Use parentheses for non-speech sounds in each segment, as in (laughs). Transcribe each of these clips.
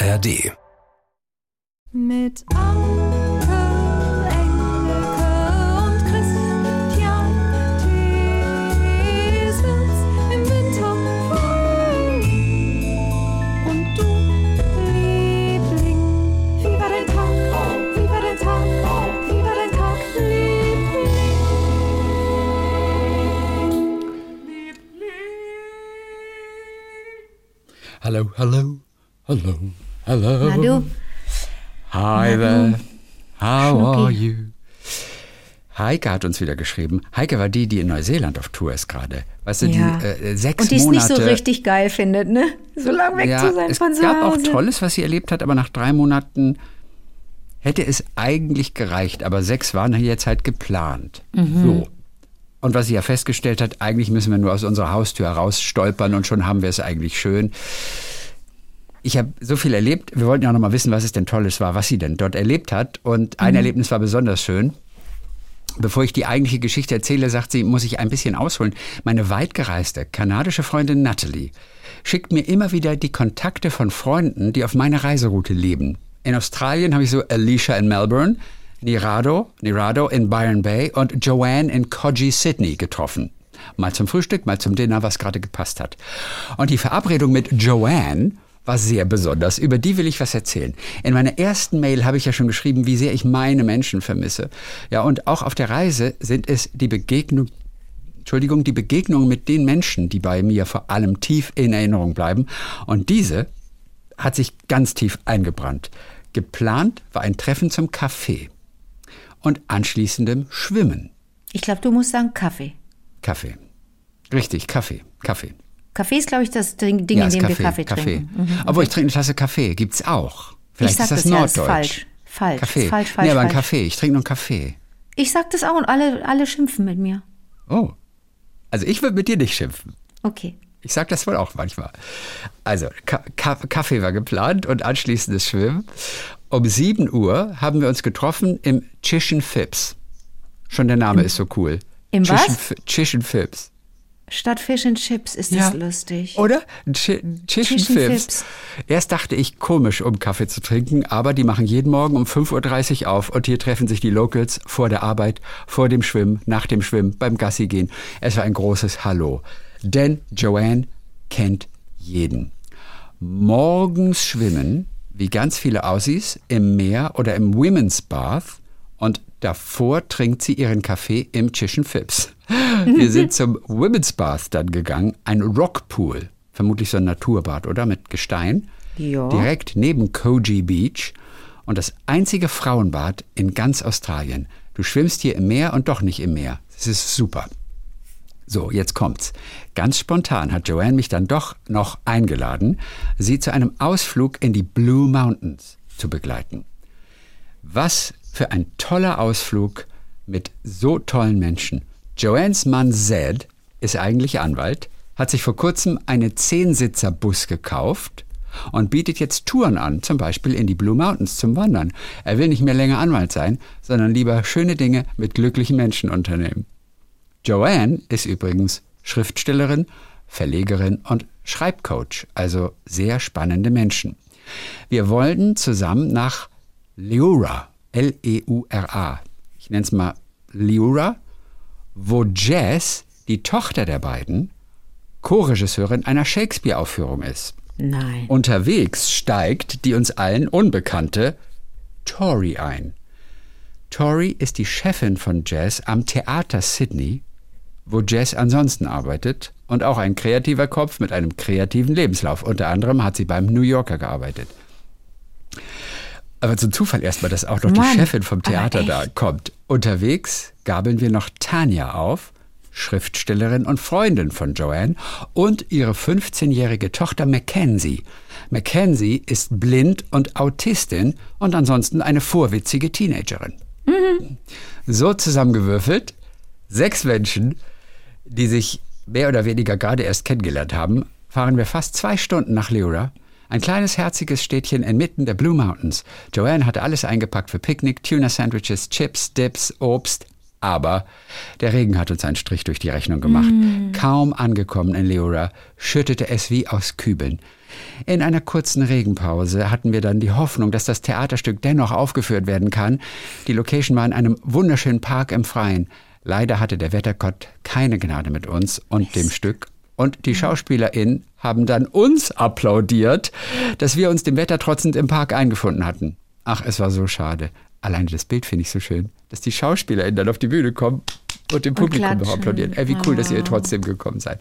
ARD. Mit Anke, Tag, Hallo, hallo, hallo, hallo. Hi Na there. How Schnucki. are you? Heike hat uns wieder geschrieben. Heike war die, die in Neuseeland auf Tour ist gerade. Weißt du, Ja. die äh, sechs und die es nicht Monate. so richtig geil findet, ne? So lange weg ja, zu sein es von zu gab auch Hause. Tolles, was sie erlebt hat, aber nach drei Monaten hätte es eigentlich gereicht. Aber sechs waren jetzt halt geplant. Mhm. So. Und was sie ja festgestellt hat, eigentlich müssen wir nur aus unserer Haustür heraus stolpern und schon haben wir es eigentlich schön. Ich habe so viel erlebt. Wir wollten ja auch noch mal wissen, was es denn Tolles war, was sie denn dort erlebt hat. Und ein Erlebnis war besonders schön. Bevor ich die eigentliche Geschichte erzähle, sagt sie, muss ich ein bisschen ausholen. Meine weitgereiste kanadische Freundin Natalie schickt mir immer wieder die Kontakte von Freunden, die auf meiner Reiseroute leben. In Australien habe ich so Alicia in Melbourne, Nirado, Nirado in Byron Bay und Joanne in Coogee, Sydney getroffen. Mal zum Frühstück, mal zum Dinner, was gerade gepasst hat. Und die Verabredung mit Joanne war sehr besonders. Über die will ich was erzählen. In meiner ersten Mail habe ich ja schon geschrieben, wie sehr ich meine Menschen vermisse. Ja, und auch auf der Reise sind es die Begegnung, Entschuldigung, die Begegnungen mit den Menschen, die bei mir vor allem tief in Erinnerung bleiben. Und diese hat sich ganz tief eingebrannt. Geplant war ein Treffen zum Kaffee und anschließendem Schwimmen. Ich glaube, du musst sagen Kaffee. Kaffee. Richtig, Kaffee, Kaffee. Kaffee ist, glaube ich, das Ding, Ja, in dem wir Kaffee Kaffee. trinken. Mhm. Obwohl ich trinke eine Tasse Kaffee, gibt's auch. Vielleicht ich sag ist das, das ja, Norddeutsch. ist falsch. Falsch, Kaffee. ist falsch, falsch, nee, aber ein. Kaffee. Ich trinke nur einen Kaffee. Ich sag das auch und alle, alle schimpfen mit mir. Oh. Also ich würde mit dir nicht schimpfen. Okay. Ich sag das wohl auch manchmal. Also, Ka Ka Kaffee war geplant und anschließendes Schwimmen. Um 7 Uhr haben wir uns getroffen im Chichen Phipps. Schon der Name ist so cool. im Chichen was? Chichen Phipps. Statt Fish and Chips ist das lustig. Oder? Ch Chichen Phipps. Phipps. Erst dachte ich, komisch, um Kaffee zu trinken, aber die machen jeden Morgen um 5.30 Uhr auf und hier treffen sich die Locals vor der Arbeit, vor dem Schwimmen, nach dem Schwimmen, beim Gassi gehen. Es war ein großes Hallo. Denn Joanne kennt jeden. Morgens schwimmen, wie ganz viele Aussies, im Meer oder im Women's Bath und davor trinkt sie ihren Kaffee im Chichen Phipps. (laughs) Wir sind zum Women's Bath dann gegangen, ein Rockpool, vermutlich so ein Naturbad, oder? Mit Gestein. Ja. Direkt neben Koji Beach und das einzige Frauenbad in ganz Australien. Du schwimmst hier im Meer und doch nicht im Meer. Es ist super. So, jetzt kommt's. Ganz spontan hat Joanne mich dann doch noch eingeladen, sie zu einem Ausflug in die Blue Mountains zu begleiten. Was für ein toller Ausflug mit so tollen Menschen. Joannes Mann Zed ist eigentlich Anwalt, hat sich vor kurzem einen Zehnsitzer-Bus gekauft und bietet jetzt Touren an, zum Beispiel in die Blue Mountains zum Wandern. Er will nicht mehr länger Anwalt sein, sondern lieber schöne Dinge mit glücklichen Menschen unternehmen. Joanne ist übrigens Schriftstellerin, Verlegerin und Schreibcoach, also sehr spannende Menschen. Wir wollten zusammen nach Leura, L-E-U-R-A, ich nenne es mal Leura, wo Jess, die Tochter der beiden, Co-Regisseurin einer Shakespeare-Aufführung ist. Nein. Unterwegs steigt die uns allen unbekannte Tori ein. Tori ist die Chefin von Jazz am Theater Sydney, wo Jazz ansonsten arbeitet und auch ein kreativer Kopf mit einem kreativen Lebenslauf. Unter anderem hat sie beim New Yorker gearbeitet. Aber zum Zufall erstmal, dass auch noch Mann, die Chefin vom Theater da kommt. Unterwegs gabeln wir noch Tanja auf, Schriftstellerin und Freundin von Joanne und ihre 15-jährige Tochter Mackenzie. Mackenzie ist blind und Autistin und ansonsten eine vorwitzige Teenagerin. So zusammengewürfelt, sechs Menschen, die sich mehr oder weniger gerade erst kennengelernt haben, fahren wir fast zwei Stunden nach Leura. Ein kleines, herziges Städtchen inmitten der Blue Mountains. Joanne hatte alles eingepackt für Picknick, Tuna-Sandwiches, Chips, Dips, Obst. Aber der Regen hat uns einen Strich durch die Rechnung gemacht. Kaum angekommen in Leora schüttete es wie aus Kübeln. In einer kurzen Regenpause hatten wir dann die Hoffnung, dass das Theaterstück dennoch aufgeführt werden kann. Die Location war in einem wunderschönen Park im Freien. Leider hatte der Wettergott keine Gnade mit uns und dem Stück. Und die SchauspielerInnen haben dann uns applaudiert, dass wir uns dem Wetter trotzend im Park eingefunden hatten. Ach, es war so schade. Alleine das Bild finde ich so schön, dass die SchauspielerInnen dann auf die Bühne kommen und dem Publikum noch applaudieren. Ey, wie cool, dass ihr trotzdem gekommen seid.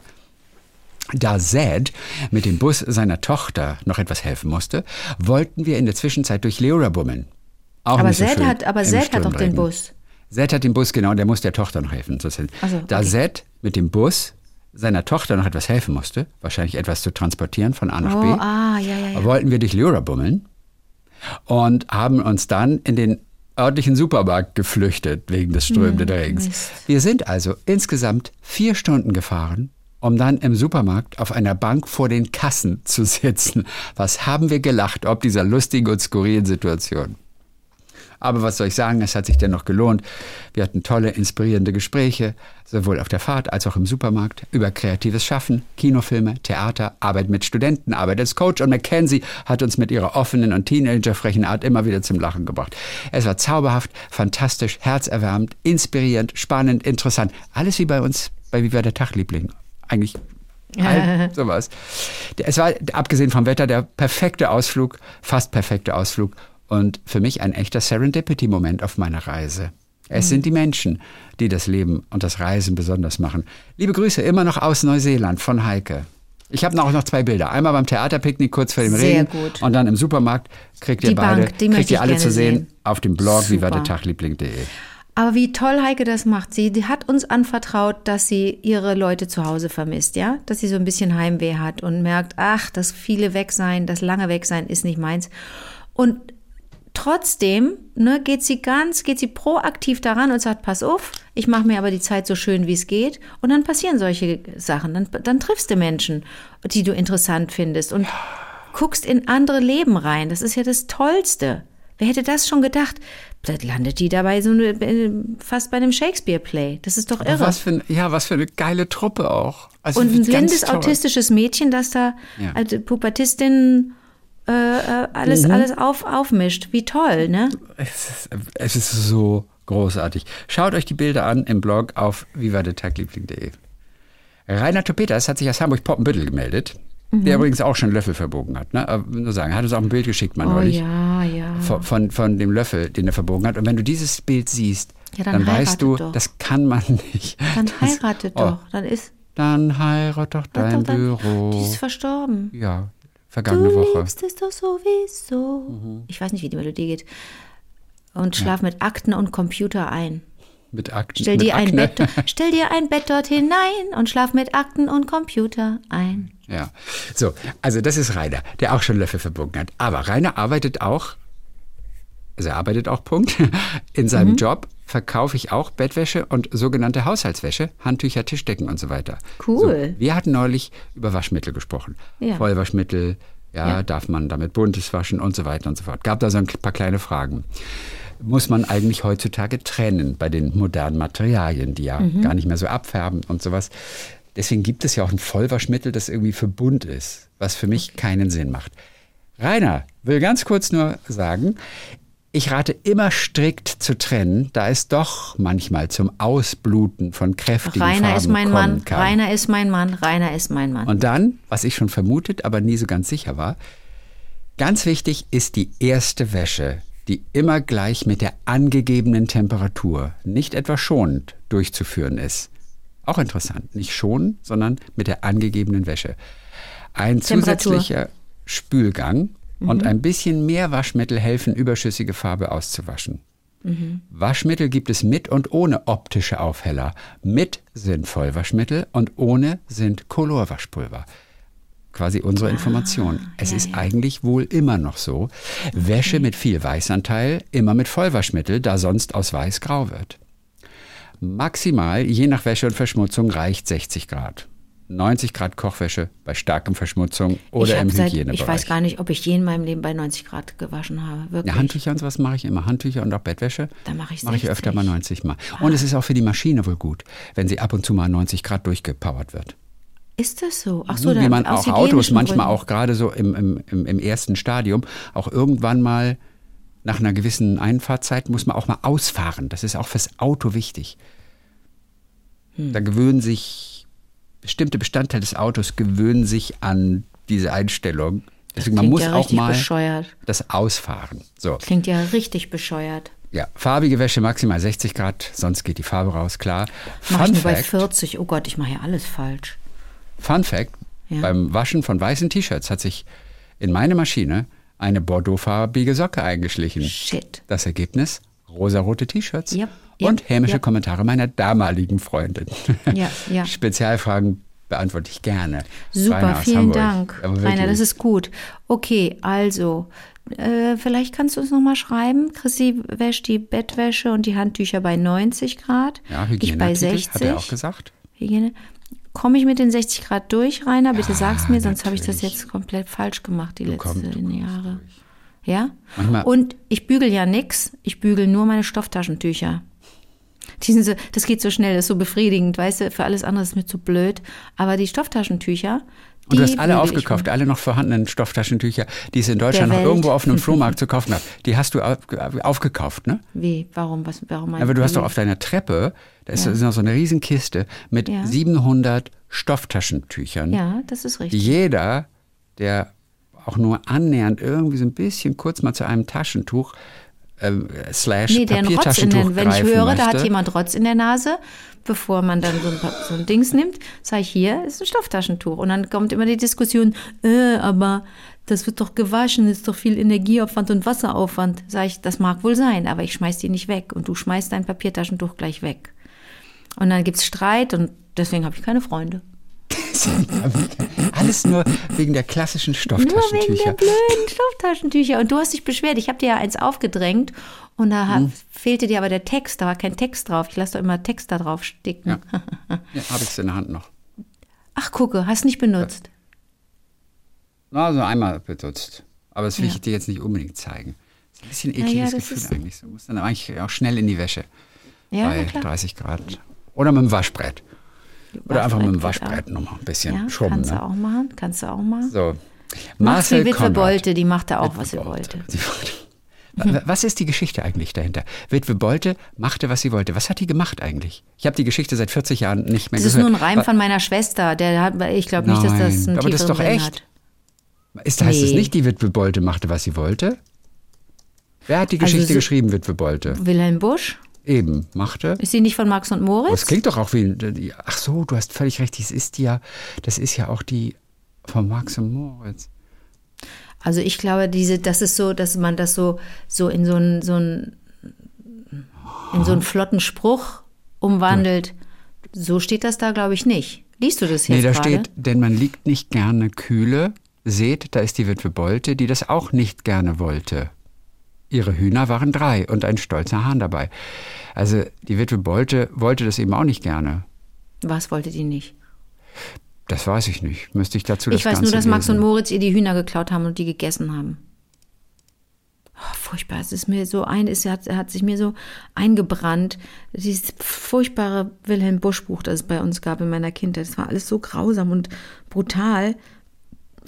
Da Zed mit dem Bus seiner Tochter noch etwas helfen musste, wollten wir in der Zwischenzeit durch Leora bummeln. Auch Aber so Zed schön hat, aber Zed hat doch den. Bus. Zed hat den Bus, genau, der muss der Tochter noch helfen. So Da okay. Zed mit dem Bus seiner Tochter noch etwas helfen musste, wahrscheinlich etwas zu transportieren von A nach Oh, B, ah, ja, ja, ja. wollten wir durch Leora bummeln und haben uns dann in den örtlichen Supermarkt geflüchtet wegen des strömenden Regens. Hm, Mist. Wir sind also insgesamt vier Stunden gefahren, um dann im Supermarkt auf einer Bank vor den Kassen zu sitzen. Was haben wir gelacht ob dieser lustigen und skurrilen Situation. Aber was soll ich sagen, es hat sich dennoch gelohnt. Wir hatten tolle, inspirierende Gespräche, sowohl auf der Fahrt als auch im Supermarkt, über kreatives Schaffen, Kinofilme, Theater, Arbeit mit Studenten, Arbeit als Coach und Mackenzie hat uns mit ihrer offenen und teenagerfrechen Art immer wieder zum Lachen gebracht. Es war zauberhaft, fantastisch, herzerwärmend, inspirierend, spannend, interessant. Alles wie bei uns, bei Wie war der Tag, Liebling? Eigentlich (laughs) sowas. Der- Es war, abgesehen vom Wetter, der perfekte Ausflug, fast perfekte Ausflug und für mich ein echter Serendipity-Moment auf meiner Reise. Es sind die Menschen, die das Leben und das Reisen besonders machen. Liebe Grüße immer noch aus Neuseeland von Heike. Ich habe auch noch zwei Bilder. Einmal beim Theaterpicknick kurz vor dem Sehr Regen gut. und dann im Supermarkt kriegt ihr Die beide, Bank, die kriegt ihr alle zu sehen sehen. auf dem Blog wie war der Super. Tagliebling.de. Aber wie toll Heike das macht. Sie die hat uns anvertraut, dass sie ihre Leute zu Hause vermisst, ja? Dass sie so ein bisschen Heimweh hat und merkt, ach, das viele weg sein, das lange weg sein ist nicht meins. Und trotzdem ne, geht sie ganz, geht sie proaktiv daran und sagt, pass auf, ich mache mir aber die Zeit so schön, wie es geht. Und dann passieren solche Sachen. Dann, dann triffst du Menschen, die du interessant findest und guckst in andere Leben rein. Das ist ja das Tollste. Wer hätte das schon gedacht? Da landet die dabei so eine, äh, fast bei einem Shakespeare-Play. Das ist doch irre. Was für, ein- ja, was für eine geile Truppe auch. Also Und ein blindes autistisches Mädchen, das da Ja. als Pubertistin äh, äh, alles, Mhm. alles auf, aufmischt. Wie toll, ne? Es ist, es ist so großartig. Schaut euch die Bilder an im Blog auf vivadetagliebling.de. Rainer Topetas hat sich aus Hamburg-Poppenbüttel gemeldet, der übrigens auch schon Löffel verbogen hat. Ne? Nur sagen, er hat uns auch ein Bild geschickt, mal Oh neulich, ja, ja. von, von, von dem Löffel, den er verbogen hat. Und wenn du dieses Bild siehst, Ja, dann, dann weißt du, doch. das kann man nicht. Dann das, heiratet oh, doch. Dann ist, Dann heirat doch dein doch Büro. Die ist verstorben. Ja, vergangene du Woche. liebst es doch sowieso. Mhm. Ich weiß nicht, wie die Melodie geht. Und schlaf mit Akten und Computer ein. Mit Akten. Stell mit dir, ein Akne. Bett, (laughs) stell dir ein Bett dort hinein und schlaf mit Akten und Computer ein. Ja, so, also das ist Rainer, der auch schon Löffel verbogen hat. Aber Rainer arbeitet auch, also er arbeitet auch, Punkt. In seinem Mhm. Job verkaufe ich auch Bettwäsche und sogenannte Haushaltswäsche, Handtücher, Tischdecken und so weiter. Cool. So, wir hatten neulich über Waschmittel gesprochen. Ja. Vollwaschmittel, ja, Ja. darf man damit buntes waschen und so weiter und so fort. Gab da so ein paar kleine Fragen. Muss man eigentlich heutzutage trennen bei den modernen Materialien, die ja Mhm. gar nicht mehr so abfärben und sowas. Deswegen gibt es ja auch ein Vollwaschmittel, das irgendwie für bunt ist, was für mich keinen Sinn macht. Rainer will ganz kurz nur sagen, ich rate immer strikt zu trennen, da es doch manchmal zum Ausbluten von kräftigen Rainer Farben ist mein kommen Mann, kann. Rainer ist mein Mann, Rainer ist mein Mann. Und dann, was ich schon vermutet, aber nie so ganz sicher war, ganz wichtig ist die erste Wäsche, die immer gleich mit der angegebenen Temperatur, nicht etwa schonend, durchzuführen ist. Auch interessant, nicht schonend, sondern mit der angegebenen Wäsche. Ein Temperatur. zusätzlicher Spülgang und ein bisschen mehr Waschmittel helfen, überschüssige Farbe auszuwaschen. Waschmittel gibt es mit und ohne optische Aufheller. Mit sind Vollwaschmittel und ohne sind Colorwaschpulver. Quasi unsere Information. Es ist eigentlich wohl immer noch so. Wäsche mit viel Weißanteil immer mit Vollwaschmittel, da sonst aus Weiß grau wird. Maximal, je nach Wäsche und Verschmutzung, reicht 60 Grad. 90 Grad Kochwäsche bei starkem Verschmutzung oder im seit, Hygienebereich. ich weiß gar nicht, ob ich je in meinem Leben bei 90 Grad gewaschen habe. Wirklich. Ja, Handtücher und sowas mache ich immer. Handtücher und auch Bettwäsche. Da mache ich Mache ich 60. öfter mal 90 Mal. Und es ist auch für die Maschine wohl gut, wenn sie ab und zu mal 90 Grad durchgepowert wird. Ist das so? Ach so, Wie man auch Autos manchmal Gründen. auch gerade so im, im, im, im ersten Stadium auch irgendwann mal nach einer gewissen Einfahrzeit muss man auch mal ausfahren. Das ist auch fürs Auto wichtig. Hm. Da gewöhnen sich bestimmte Bestandteile des Autos gewöhnen sich an diese Einstellung. Deswegen man Klingt muss ja auch mal bescheuert. das ausfahren. So. Klingt ja richtig bescheuert. Ja, farbige Wäsche maximal 60 Grad, sonst geht die Farbe raus, klar. Mach ich Fun nur bei Fact, 40. Oh Gott, ich mache ja alles falsch. Fun Fact, Ja. beim Waschen von weißen T-Shirts hat sich in meine Maschine eine bordeauxfarbige Socke eingeschlichen. Shit. Das Ergebnis? Rosarote T-Shirts Yep, und hämische yep. Kommentare meiner damaligen Freundin. Ja, ja. (laughs) Spezialfragen beantworte ich gerne. Super, Rainer vielen. Dank. Rainer, das ist gut. Okay, also, äh, vielleicht kannst du uns nochmal schreiben. Chrissy wäscht die Bettwäsche und die Handtücher bei 90 Grad. ja, ich bei Hygieneartikel, 60. hat er auch gesagt. Hygiene. Komme ich mit den 60 Grad durch, Rainer? Bitte sag's mir, sonst habe ich das jetzt komplett falsch gemacht die letzten Jahre. Ja? Manchmal- Und ich bügel ja nix. Ich bügel nur meine Stofftaschentücher. Die so, das geht so schnell, das ist so befriedigend, weißt du, für alles andere ist mir zu blöd. Aber die Stofftaschentücher, die Und du hast alle aufgekauft, alle noch vorhandenen Stofftachentücher, die es in Deutschland noch irgendwo auf einem (laughs) Flohmarkt zu kaufen gab. Die hast du auf, aufgekauft, ne? Wie? Warum? Was, warum Aber du hast doch auf deiner Treppe, da ist, ist noch so eine Riesenkiste mit Ja. 700 Stofftaschentüchern, Ja, das ist richtig. jeder, der auch nur annähernd irgendwie so ein bisschen kurz mal zu einem Taschentuch ähm, slash Nee, der einen Rotz in den, wenn ich höre, möchte. da hat jemand Rotz in der Nase, bevor man dann so ein, so ein Dings nimmt, sage ich, hier ist ein Stofftaschentuch. Und dann kommt immer die Diskussion, äh, aber das wird doch gewaschen, ist doch viel Energieaufwand und Wasseraufwand. Sage ich, das mag wohl sein, aber ich schmeiß die nicht weg und du schmeißt dein Papiertaschentuch gleich weg. Und dann gibt's Streit und deswegen habe ich keine Freunde. (laughs) Alles nur wegen der klassischen Nur wegen der Stofftaschentücher. blöden Stofftaschentücher. Und du hast dich beschwert. Ich habe dir ja eins aufgedrängt und da Hm. fehlte dir aber der Text. Da war kein Text drauf. Ich lasse doch immer Text da drauf sticken. Ja. (laughs) Ja, habe ich es in der Hand noch. Ach, gucke, hast nicht benutzt. Na, so einmal benutzt. Aber das will Ja. ich dir jetzt nicht unbedingt zeigen. Das ist ein bisschen Ja, ja, ekliges das Gefühl eigentlich. Du musst dann eigentlich auch schnell in die Wäsche. Ja, bei na klar. 30 Grad. Oder mit dem Waschbrett. Oder einfach mit dem Waschbrett nochmal ein bisschen Ja, schrubben. kannst du Ne? auch machen. Kannst du auch machen. So. Marcel Witwe Konrad. Bolte, die machte auch, was sie Witwe wollte. Sie wollte. Wa- Was ist die Geschichte eigentlich dahinter? Witwe Bolte machte, was sie wollte. Was hat die gemacht eigentlich? Ich habe die Geschichte seit 40 Jahren nicht mehr Das ist gehört. nur ein Reim Wa- von meiner Schwester. Der hat, ich glaube nicht, dass das einen aber das ist doch echt. hat. Ist, heißt es Nee. nicht, die Witwe Bolte machte, was sie wollte? Wer hat die Also Geschichte so- geschrieben, Witwe Bolte? Wilhelm Busch? Eben, machte. Ist sie nicht von Max und Moritz? klingt doch auch wie. Ach so, du hast völlig recht. Das ist ja, das ist ja auch die von Max und Moritz. Also ich glaube, diese, das ist so, dass man das so, so in so einen, so einen, in so einen flotten Spruch umwandelt. So steht das da, glaube ich, nicht. Liest du das jetzt Nee, da gerade? steht, denn man liegt nicht gerne kühle. Seht, da ist die Witwe Bolte, die das auch nicht gerne wollte. Ihre Hühner waren drei und ein stolzer Hahn dabei. Also die Witwe Bolte wollte das eben auch nicht gerne. Was wollte die nicht? Das weiß ich nicht. Müsste ich dazu das Ich weiß Ganze nur, dass Max lesen. und Moritz ihr die Hühner geklaut haben und die gegessen haben. Oh, furchtbar. Es ist mir so ein, es hat, hat sich mir so eingebrannt. Dieses furchtbare Wilhelm Busch Buch, das es bei uns gab in meiner Kindheit. Das war alles so grausam und brutal.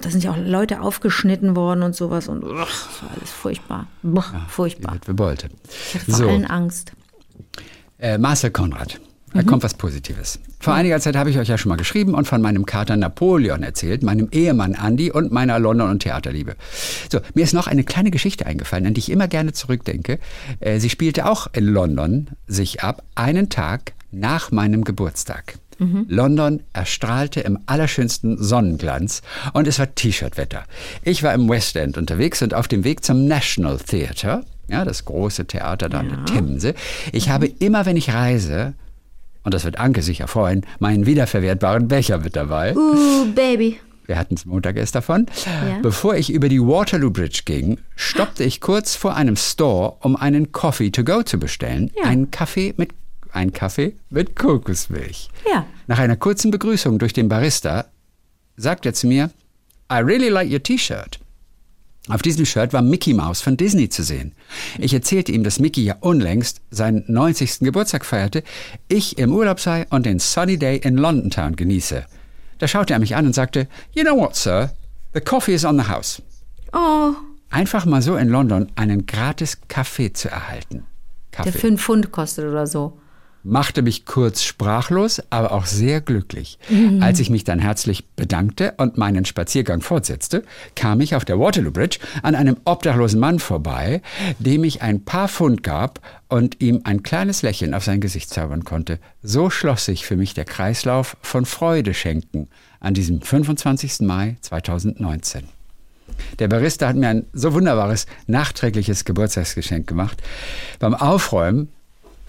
Da sind ja auch Leute aufgeschnitten worden und sowas und uch, das war alles furchtbar. Boah, furchtbar. Witwe Bolte. Ich hatte vor So. allen Angst. Äh, Marcel Konrad. Mhm. Da kommt was Positives. Vor einiger Zeit habe ich euch ja schon mal geschrieben und von meinem Kater Napoleon erzählt, meinem Ehemann Andy und meiner London- und Theaterliebe. So, mir ist noch eine kleine Geschichte eingefallen, an die ich immer gerne zurückdenke. Äh, sie spielte auch in London sich ab, einen Tag nach meinem Geburtstag. London erstrahlte im allerschönsten Sonnenglanz und es war T-Shirt-Wetter. Ich war im West End unterwegs und auf dem Weg zum National Theatre, ja, das große Theater da an der Themse. Ich habe immer, wenn ich reise, und das wird Anke sicher freuen, meinen wiederverwertbaren Becher mit dabei. Uh, Baby. Wir hatten es Montag erst davon. Ja. Bevor ich über die Waterloo Bridge ging, stoppte ich kurz vor einem Store, um einen Coffee to go zu bestellen. Ja. Einen Kaffee mit ein Kaffee mit Kokosmilch. Ja. Nach einer kurzen Begrüßung durch den Barista sagt er zu mir, I really like your T-Shirt. Auf diesem Shirt war Mickey Mouse von Disney zu sehen. Ich erzählte ihm, dass Mickey ja unlängst seinen 90. Geburtstag feierte, ich im Urlaub sei und den Sunny Day in London Town genieße. Da schaute er mich an und sagte, You know what, Sir? The coffee is on the house. Oh, Einfach mal so in London einen gratis Kaffee zu erhalten. der Kaffee. 5 Pfund kostet oder so. Machte mich kurz sprachlos, aber auch sehr glücklich. Als ich mich dann herzlich bedankte und meinen Spaziergang fortsetzte, kam ich auf der Waterloo Bridge an einem obdachlosen Mann vorbei, dem ich ein paar Pfund gab und ihm ein kleines Lächeln auf sein Gesicht zaubern konnte. So schloss sich für mich der Kreislauf von Freude schenken an diesem 25. Mai 2019. Der Barista hat mir ein so wunderbares, nachträgliches Geburtstagsgeschenk gemacht. Beim Aufräumen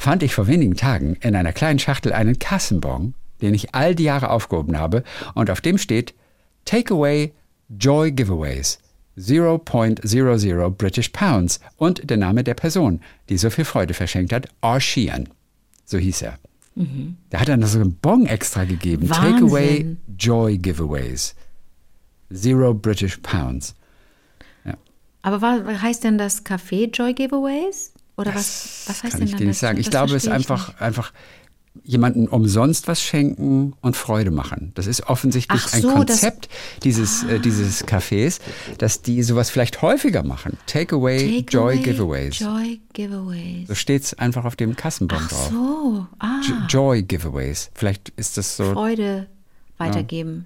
fand ich vor wenigen Tagen in einer kleinen Schachtel einen Kassenbon, den ich all die Jahre aufgehoben habe und auf dem steht Takeaway Joy Giveaways 0.00 British Pounds und der Name der Person, die so viel Freude verschenkt hat, R. Sheehan. So hieß er. Da hat er noch so einen Bon extra gegeben. Wahnsinn. Takeaway Joy Giveaways. Zero British Pounds. Aber was heißt denn das Café Joy Giveaways? Oder was, was heißt Kann denn ich dir nicht das? sagen. Ich Das glaube, es ist verstehe ich einfach, einfach jemanden umsonst was schenken und Freude machen. Das ist offensichtlich Ach ein so, das- Ah. Konzept dieses, äh, dieses Cafés, dass die sowas vielleicht häufiger machen. Takeaway nicht. Joy Takeaway Giveaways. Joy Giveaways. So steht es einfach auf dem Kassenbon Ach drauf. so, ah, Jo- Joy Giveaways. Vielleicht ist das so, Freude weitergeben.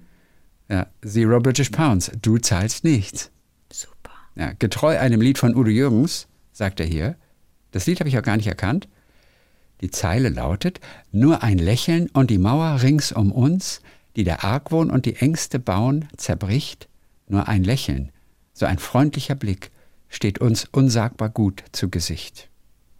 ja, Zero British Pounds. Du zahlst nichts. Super. Ja, getreu einem Lied von Udo Jürgens, sagt er hier. Das Lied habe ich auch gar nicht erkannt. Die Zeile lautet: Nur ein Lächeln und die Mauer rings um uns, die der Argwohn und die Ängste bauen, zerbricht. Nur ein Lächeln, so ein freundlicher Blick, steht uns unsagbar gut zu Gesicht.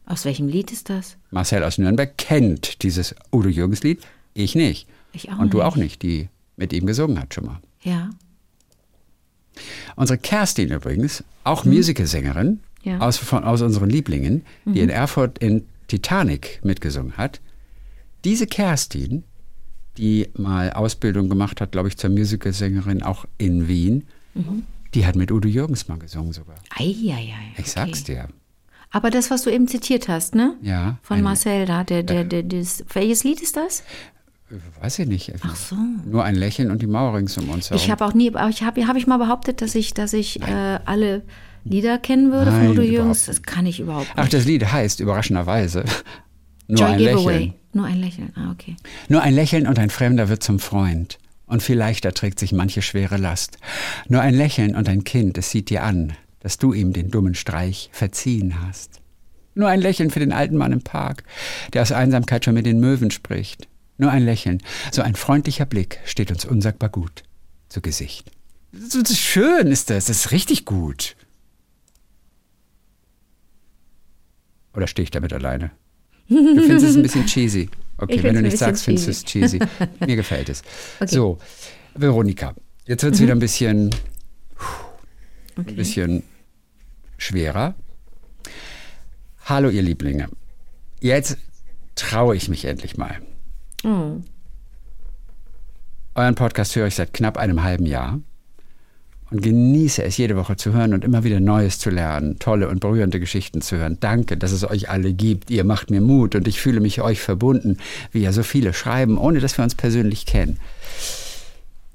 Aus welchem Lied ist das? Marcel aus Nürnberg kennt dieses Udo Jürgens Lied, ich nicht. Ich auch und du nicht. auch nicht, die mit ihm gesungen hat schon mal. Ja. Unsere Kerstin übrigens, auch Musicalsängerin, Mhm. Ja. Mhm. aus, von, aus unseren Lieblingen, die in Erfurt in Titanic mitgesungen hat. Diese Kerstin, die mal Ausbildung gemacht hat, glaube ich, zur Musicalsängerin auch in Wien, Mhm. die hat mit Udo Jürgens mal gesungen sogar. Eieiei. Ich sag's dir. Aber das, was du eben zitiert hast, ne? Ja. Von ein- Marcel da, der, der, der, das, welches Lied ist das? Weiß ich nicht. Ach so. Nur ein Lächeln und die Mauer rings um uns herum. Ich habe auch nie, aber ich habe hab ich mal behauptet, dass ich, dass ich äh, alle Lieder kennen würde Nein, von Udo Jürgens. Das kann ich überhaupt Ach, nicht. das Lied heißt überraschenderweise (laughs) Nur Joy ein Giveaway. Lächeln. Nur ein Lächeln. Ah, okay. Nur ein Lächeln und ein Fremder wird zum Freund. Und viel leichter trägt sich manche schwere Last. Nur ein Lächeln und ein Kind, es sieht dir an, dass du ihm den dummen Streich verziehen hast. Nur ein Lächeln für den alten Mann im Park, der aus Einsamkeit schon mit den Möwen spricht. Nur ein Lächeln, so ein freundlicher Blick steht uns unsagbar gut zu Gesicht. Schön ist das, das ist richtig gut. Oder stehe ich damit alleine? Du findest es ein bisschen (laughs) cheesy. Okay, Ich wenn du find's ein nicht sagst, findest bisschen du es cheesy. (laughs) Mir gefällt es. Okay. So, Veronika, jetzt wird es wieder ein bisschen, ein bisschen schwerer. Hallo, ihr Lieblinge. Jetzt traue ich mich endlich mal. Oh. Euren Podcast höre ich seit knapp einem halben Jahr und genieße es jede Woche zu hören und immer wieder Neues zu lernen, tolle und berührende Geschichten zu hören. Danke, dass es euch alle gibt. Ihr macht mir Mut und ich fühle mich euch verbunden, wie ja so viele schreiben, ohne dass wir uns persönlich kennen.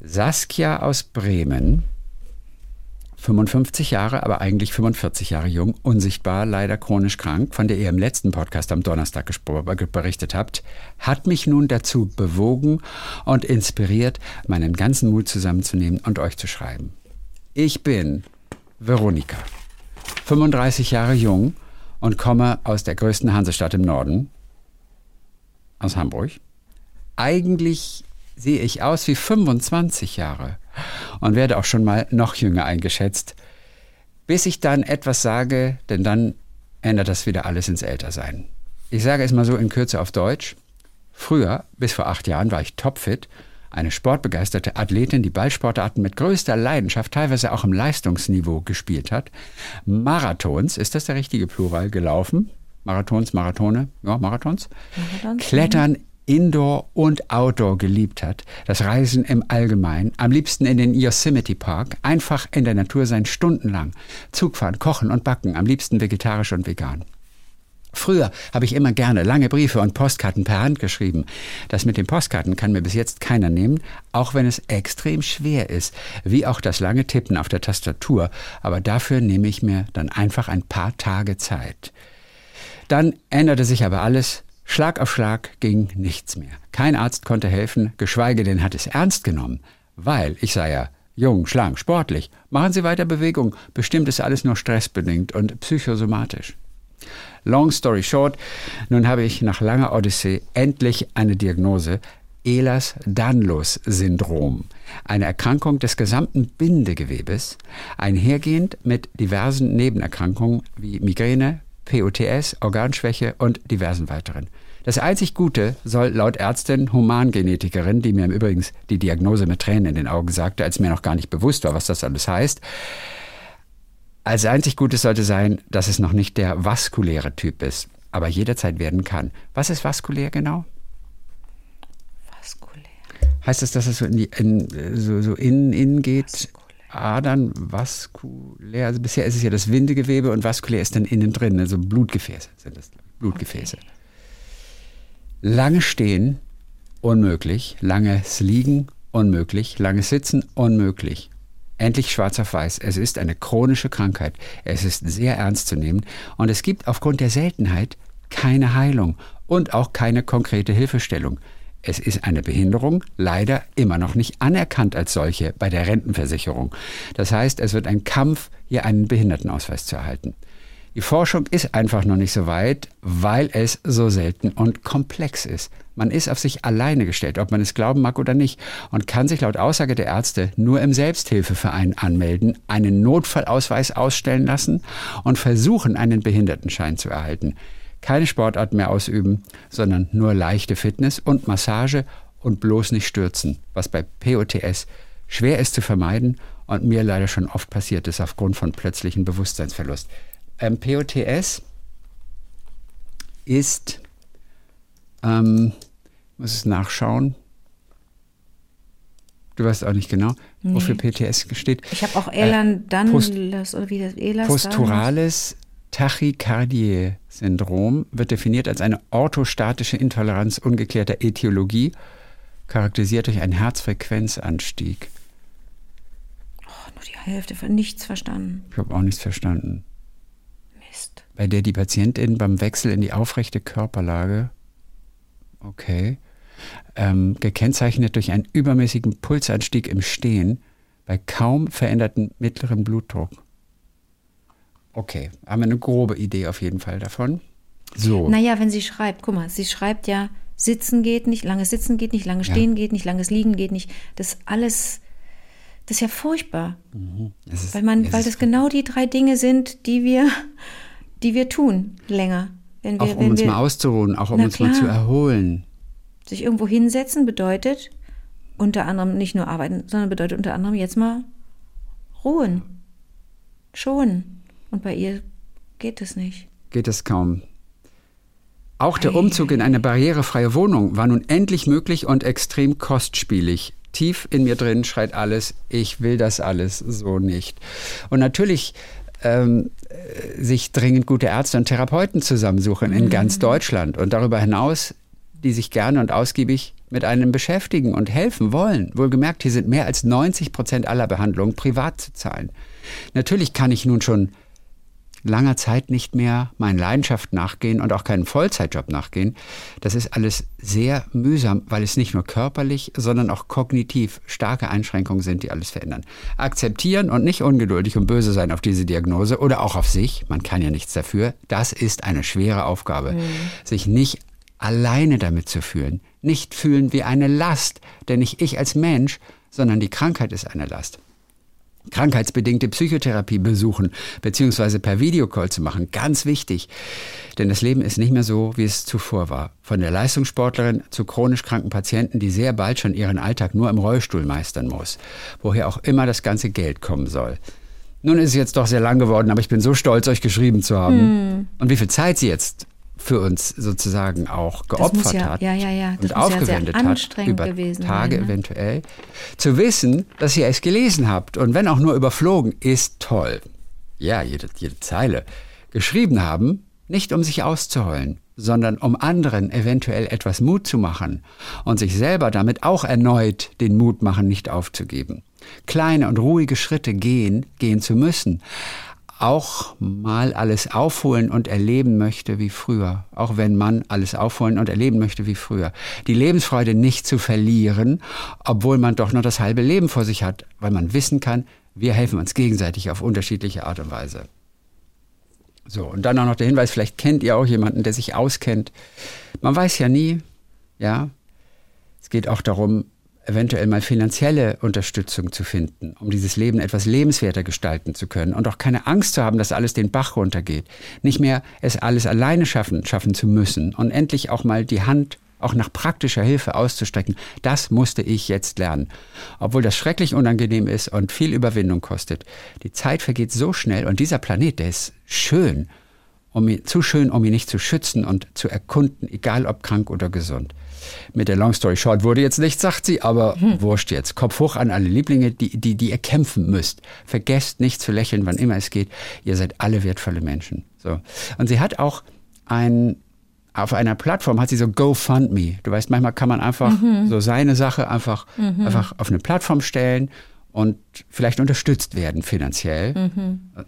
Saskia aus Bremen, 55 Jahre, aber eigentlich 45 Jahre jung, unsichtbar, leider chronisch krank, von der ihr im letzten Podcast am Donnerstag gespro- berichtet habt, hat mich nun dazu bewogen und inspiriert, meinen ganzen Mut zusammenzunehmen und euch zu schreiben. Ich bin Veronika, 35 Jahre jung und komme aus der größten Hansestadt im Norden, aus Hamburg. Eigentlich sehe ich aus wie 25 Jahre und werde auch schon mal noch jünger eingeschätzt, bis ich dann etwas sage, denn dann ändert das wieder alles ins Ältersein. Ich sage es mal so in Kürze auf Deutsch. Früher, bis vor acht Jahren, war ich topfit, eine sportbegeisterte Athletin, die Ballsportarten mit größter Leidenschaft, teilweise auch im Leistungsniveau gespielt hat. Marathons, ist das der richtige Plural, gelaufen? Marathons, Marathone, ja, Marathons, Marathons, Klettern Indoor und Outdoor geliebt hat, das Reisen im Allgemeinen, am liebsten in den Yosemite Park, einfach in der Natur sein, stundenlang, Zugfahren, kochen und backen, am liebsten vegetarisch und vegan. Früher habe ich immer gerne lange Briefe und Postkarten per Hand geschrieben. Das mit den Postkarten kann mir bis jetzt keiner nehmen, auch wenn es extrem schwer ist, wie auch das lange Tippen auf der Tastatur, aber dafür nehme ich mir dann einfach ein paar Tage Zeit. Dann änderte sich aber alles, Schlag auf Schlag ging nichts mehr. Kein Arzt konnte helfen, geschweige denn hat es ernst genommen, weil ich sei ja jung, schlank, sportlich. Machen Sie weiter Bewegung, bestimmt ist alles nur stressbedingt und psychosomatisch. Long story short, nun habe ich nach langer Odyssee endlich eine Diagnose. Ehlers-Danlos-Syndrom, eine Erkrankung des gesamten Bindegewebes, einhergehend mit diversen Nebenerkrankungen wie Migräne, POTS, Organschwäche und diversen weiteren. Das einzig Gute soll laut Ärztin, Humangenetikerin, die mir im Übrigen die Diagnose mit Tränen in den Augen sagte, als mir noch gar nicht bewusst war, was das alles heißt, als einzig Gutes sollte sein, dass es noch nicht der vaskuläre Typ ist, aber jederzeit werden kann. Was ist vaskulär genau? Vaskulär. Heißt das, dass es so in, die, in, so, so innen in geht? Adern, vaskulär. Also bisher ist es ja das Windegewebe und vaskulär ist dann innen drin, also Blutgefäße sind das. Blutgefäße. Okay. Lange stehen, unmöglich. Langes Liegen, unmöglich. Langes Sitzen, unmöglich. Endlich schwarz auf weiß. Es ist eine chronische Krankheit. Es ist sehr ernst zu nehmen und es gibt aufgrund der Seltenheit keine Heilung und auch keine konkrete Hilfestellung. Es ist eine Behinderung, leider immer noch nicht anerkannt als solche bei der Rentenversicherung. Das heißt, es wird ein Kampf, hier einen Behindertenausweis zu erhalten. Die Forschung ist einfach noch nicht so weit, weil es so selten und komplex ist. Man ist auf sich alleine gestellt, ob man es glauben mag oder nicht, und kann sich laut Aussage der Ärzte nur im Selbsthilfeverein anmelden, einen Notfallausweis ausstellen lassen und versuchen, einen Behindertenschein zu erhalten. Keine Sportart mehr ausüben, sondern nur leichte Fitness und Massage und bloß nicht stürzen, was bei POTS schwer ist zu vermeiden und mir leider schon oft passiert ist aufgrund von plötzlichen Bewusstseinsverlust. Ähm, POTS ist, ähm, muss es nachschauen. Du weißt auch nicht genau, nee. wofür PTS steht. Ich habe auch Elan äh, Danlos oder wie das Elas Posturales Tachykardie-Syndrom wird definiert als eine orthostatische Intoleranz ungeklärter Äthiologie, charakterisiert durch einen Herzfrequenzanstieg. Oh, nur die Hälfte von nichts verstanden. Ich habe auch nichts verstanden. Bei der die Patientin beim Wechsel in die aufrechte Körperlage, okay, ähm, gekennzeichnet durch einen übermäßigen Pulsanstieg im Stehen, bei kaum veränderten mittleren Blutdruck. Okay, haben wir eine grobe Idee auf jeden Fall davon. So. Naja, wenn sie schreibt, guck mal, sie schreibt ja, sitzen geht nicht, langes Sitzen geht nicht, langes Stehen ja. geht nicht, langes Liegen geht nicht. Das alles, das ist ja furchtbar. Mhm. Ist, weil man, weil das genau die drei Dinge sind, die wir, die wir tun länger. Wenn wir, auch um uns wir, mal auszuruhen, auch um uns klar. mal zu erholen. Sich irgendwo hinsetzen bedeutet unter anderem nicht nur arbeiten, sondern bedeutet unter anderem jetzt mal ruhen, schonen. Und bei ihr geht es nicht. Geht es kaum. Auch der Umzug in eine barrierefreie Wohnung war nun endlich möglich und extrem kostspielig. Tief in mir drin schreit alles, ich will das alles so nicht. Und natürlich ähm, sich dringend gute Ärzte und Therapeuten zusammensuchen in mhm. ganz Deutschland und darüber hinaus, die sich gerne und ausgiebig mit einem beschäftigen und helfen wollen. Wohlgemerkt, hier sind mehr als 90 Prozent aller Behandlungen privat zu zahlen. Natürlich kann ich nun schon langer Zeit nicht mehr meinen Leidenschaft nachgehen und auch keinen Vollzeitjob nachgehen. Das ist alles sehr mühsam, weil es nicht nur körperlich, sondern auch kognitiv starke Einschränkungen sind, die alles verändern. Akzeptieren und nicht ungeduldig und böse sein auf diese Diagnose oder auch auf sich, man kann ja nichts dafür, das ist eine schwere Aufgabe. Mhm. Sich nicht alleine damit zu fühlen, nicht fühlen wie eine Last, denn nicht ich als Mensch, sondern die Krankheit ist eine Last krankheitsbedingte Psychotherapie besuchen, beziehungsweise per Videocall zu machen. Ganz wichtig. Denn das Leben ist nicht mehr so, wie es zuvor war. Von der Leistungssportlerin zu chronisch kranken Patienten, die sehr bald schon ihren Alltag nur im Rollstuhl meistern muss. Woher auch immer das ganze Geld kommen soll. Nun ist es jetzt doch sehr lang geworden, aber ich bin so stolz, euch geschrieben zu haben. Hm. Und wie viel Zeit Sie jetzt für uns sozusagen auch geopfert ja- hat ja, ja, und aufgewendet hat, über Tage sein, ne? eventuell, zu wissen, dass ihr es gelesen habt und wenn auch nur überflogen, ist toll. Ja, jede, jede Zeile. Geschrieben haben, nicht um sich auszuheulen, sondern um anderen eventuell etwas Mut zu machen und sich selber damit auch erneut den Mut machen, nicht aufzugeben. Kleine und ruhige Schritte gehen, gehen zu müssen, auch mal alles aufholen und erleben möchte wie früher, auch wenn man alles aufholen und erleben möchte wie früher. Die Lebensfreude nicht zu verlieren, obwohl man doch nur das halbe Leben vor sich hat, weil man wissen kann, wir helfen uns gegenseitig auf unterschiedliche Art und Weise. So, und dann auch noch der Hinweis, vielleicht kennt ihr auch jemanden, der sich auskennt. Man weiß ja nie, ja. Es geht auch darum, eventuell mal finanzielle Unterstützung zu finden, um dieses Leben etwas lebenswerter gestalten zu können und auch keine Angst zu haben, dass alles den Bach runtergeht. Nicht mehr es alles alleine schaffen, schaffen zu müssen und endlich auch mal die Hand auch nach praktischer Hilfe auszustrecken. Das musste ich jetzt lernen. Obwohl das schrecklich unangenehm ist und viel Überwindung kostet. Die Zeit vergeht so schnell und dieser Planet, der ist schön, um ihn, zu schön, um ihn nicht zu schützen und zu erkunden, egal ob krank oder gesund. Mit der Long Story Short wurde jetzt nichts, sagt sie, aber wurscht jetzt. Kopf hoch an alle Lieblinge, die, die, die ihr kämpfen müsst. Vergesst nicht zu lächeln, wann immer es geht. Ihr seid alle wertvolle Menschen. So. Und sie hat auch ein, auf einer Plattform hat sie so GoFundMe. Du weißt, manchmal kann man einfach so seine Sache einfach, einfach auf eine Plattform stellen und vielleicht unterstützt werden finanziell.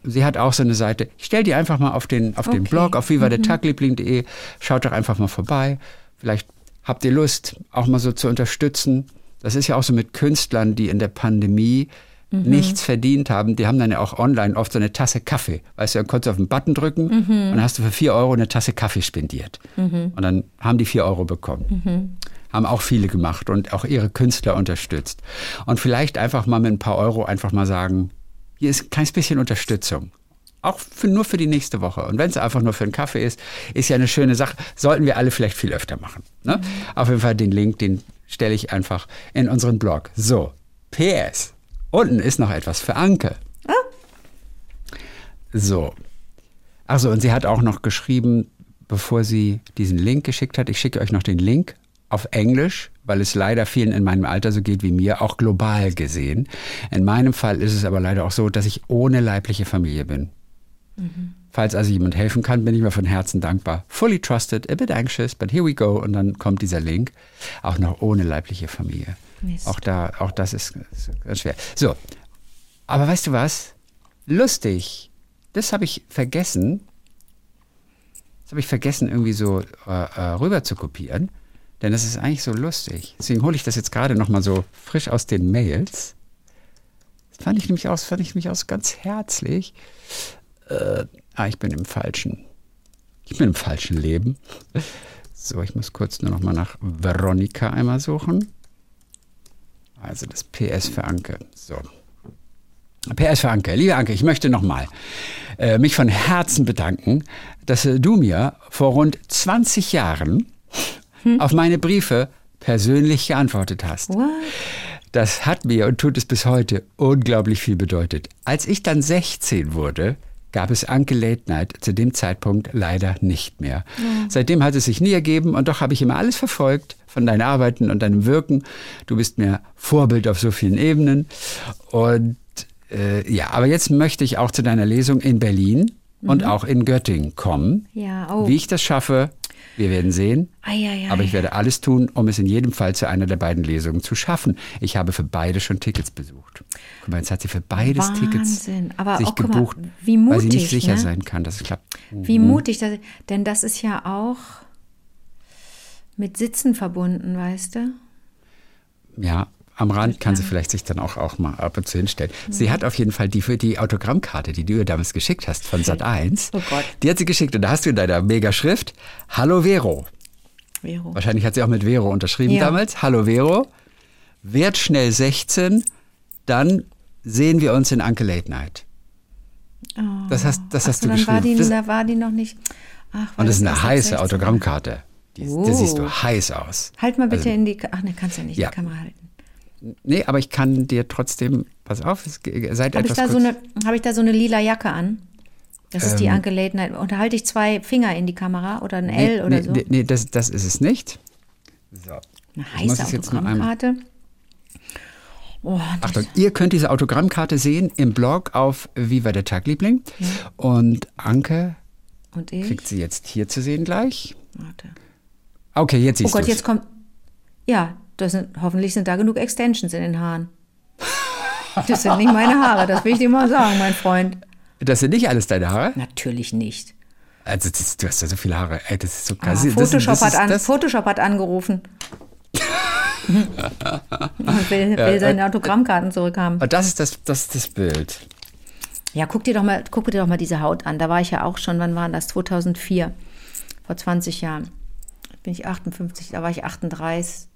Sie hat auch so eine Seite. Ich stell die einfach mal auf den, auf den Okay. Blog, auf vivadetagliebling.de. Schaut doch einfach mal vorbei. Vielleicht habt ihr Lust, auch mal so zu unterstützen. Das ist ja auch so mit Künstlern, die in der Pandemie nichts verdient haben. Die haben dann ja auch online oft so eine Tasse Kaffee. Weißt du, dann konntest du auf den Button drücken und dann hast du für vier Euro eine Tasse Kaffee spendiert. Und dann haben die vier Euro bekommen. Haben auch viele gemacht und auch ihre Künstler unterstützt. Und vielleicht einfach mal mit ein paar Euro einfach mal sagen, hier ist ein kleines bisschen Unterstützung. Auch für, nur für die nächste Woche. Und wenn es einfach nur für einen Kaffee ist, ist ja eine schöne Sache. Sollten wir alle vielleicht viel öfter machen. Ne? Auf jeden Fall den Link, den stelle ich einfach in unseren Blog. So, PS. Unten ist noch etwas für Anke. So. Achso, und sie hat auch noch geschrieben, bevor sie diesen Link geschickt hat, ich schicke euch noch den Link auf Englisch, weil es leider vielen in meinem Alter so geht wie mir, auch global gesehen. In meinem Fall ist es aber leider auch so, dass ich ohne leibliche Familie bin. Falls also jemand helfen kann, bin ich mir von Herzen dankbar. Fully trusted, a bit anxious, but here we go. Und dann kommt dieser Link, auch noch ohne leibliche Familie. Mist. Auch da, auch das ist, ist ganz schwer. So, aber weißt du was? Lustig. Das habe ich vergessen. Das habe ich vergessen, irgendwie so äh, äh, rüber zu kopieren. Denn das ist eigentlich so lustig. Deswegen hole ich das jetzt gerade noch mal so frisch aus den Mails. Das fand ich nämlich aus, fand ich nämlich aus ganz herzlich. Äh, ah, ich bin im falschen. Ich bin im falschen Leben. So, ich muss kurz nur noch mal nach Veronika einmal suchen. Also das PS für Anke. So. PS für Anke. Liebe Anke, ich möchte nochmal äh, mich von Herzen bedanken, dass du mir vor rund 20 Jahren auf meine Briefe persönlich geantwortet hast. What? Das hat mir und tut es bis heute unglaublich viel bedeutet. Als ich dann 16 wurde, gab es Anke Late Night zu dem Zeitpunkt leider nicht mehr. Seitdem hat es sich nie ergeben und doch habe ich immer alles verfolgt von deinen Arbeiten und deinem Wirken. Du bist mir Vorbild auf so vielen Ebenen. Und äh, ja, aber jetzt möchte ich auch zu deiner Lesung in Berlin und auch in Göttingen kommen. Ja, oh. Wie ich das schaffe, wir werden sehen. Ei, ei, ei. Aber ich werde alles tun, um es in jedem Fall zu einer der beiden Lesungen zu schaffen. Ich habe für beide schon Tickets besucht. Guck mal, jetzt hat sie für beides Wahnsinn. Tickets Aber sich auch, guck mal, gebucht, wie weil sie nicht mutig, sicher ne? sein kann, dass es klappt. Wie mutig, das, denn das ist ja auch mit Sitzen verbunden, weißt du? Ja, am Rand kann sie vielleicht sich dann auch, auch mal ab und zu hinstellen. Sie hat auf jeden Fall die für die Autogrammkarte, die du ihr damals geschickt hast von Sat 1. Oh Gott. Die hat sie geschickt und da hast du in deiner Mega-Schrift Hallo Vero. Vero. Wahrscheinlich hat sie auch mit Vero unterschrieben Ja. damals. Hallo Vero. Werd schnell 16, dann sehen wir uns in Anke Late Night. Das hast, das Ach hast so, du dann war die, geschrieben. Das, da war die noch nicht. Ach, und das ist eine heiße 16? Autogrammkarte. Die, Oh. Da siehst du heiß aus. Halt mal bitte Also- in die. Ach ne, kannst ja nicht Ja. die Kamera halten. Nee, aber ich kann dir trotzdem, pass auf, es, seid Habe ich, etwas da so kurz. eine, hab ich da so eine lila Jacke an? Das ist die Anke Late Night. Unterhalte ich zwei Finger in die Kamera oder ein L oder nee, so? Nee, nee das, das ist es nicht. So. Eine Ich heiße Autogrammkarte. Oh, Achtung, ihr könnt diese Autogrammkarte sehen im Blog auf Wie war der Tagliebling. Und Anke und ich? kriegt sie jetzt hier zu sehen gleich. Warte. Okay, jetzt Oh siehst Gott, du's. jetzt kommt. Ja, das sind, hoffentlich sind da genug Extensions in den Haaren. Das sind nicht meine Haare, das will ich dir mal sagen, mein Freund. Das sind nicht alles deine Haare? Natürlich nicht. Also das, du hast ja so viele Haare. Ey, das ist so Ah, krass. Das- Photoshop, das hat ist- an, das- Photoshop hat angerufen. Und will, will seine Autogrammkarten zurückhaben. Und das ist das, das, das Bild. Ja, guck dir doch mal, guck dir doch mal diese Haut an. Da war ich ja auch schon, wann war das? 2004, vor 20 Jahren. Bin ich 58, da war ich 38.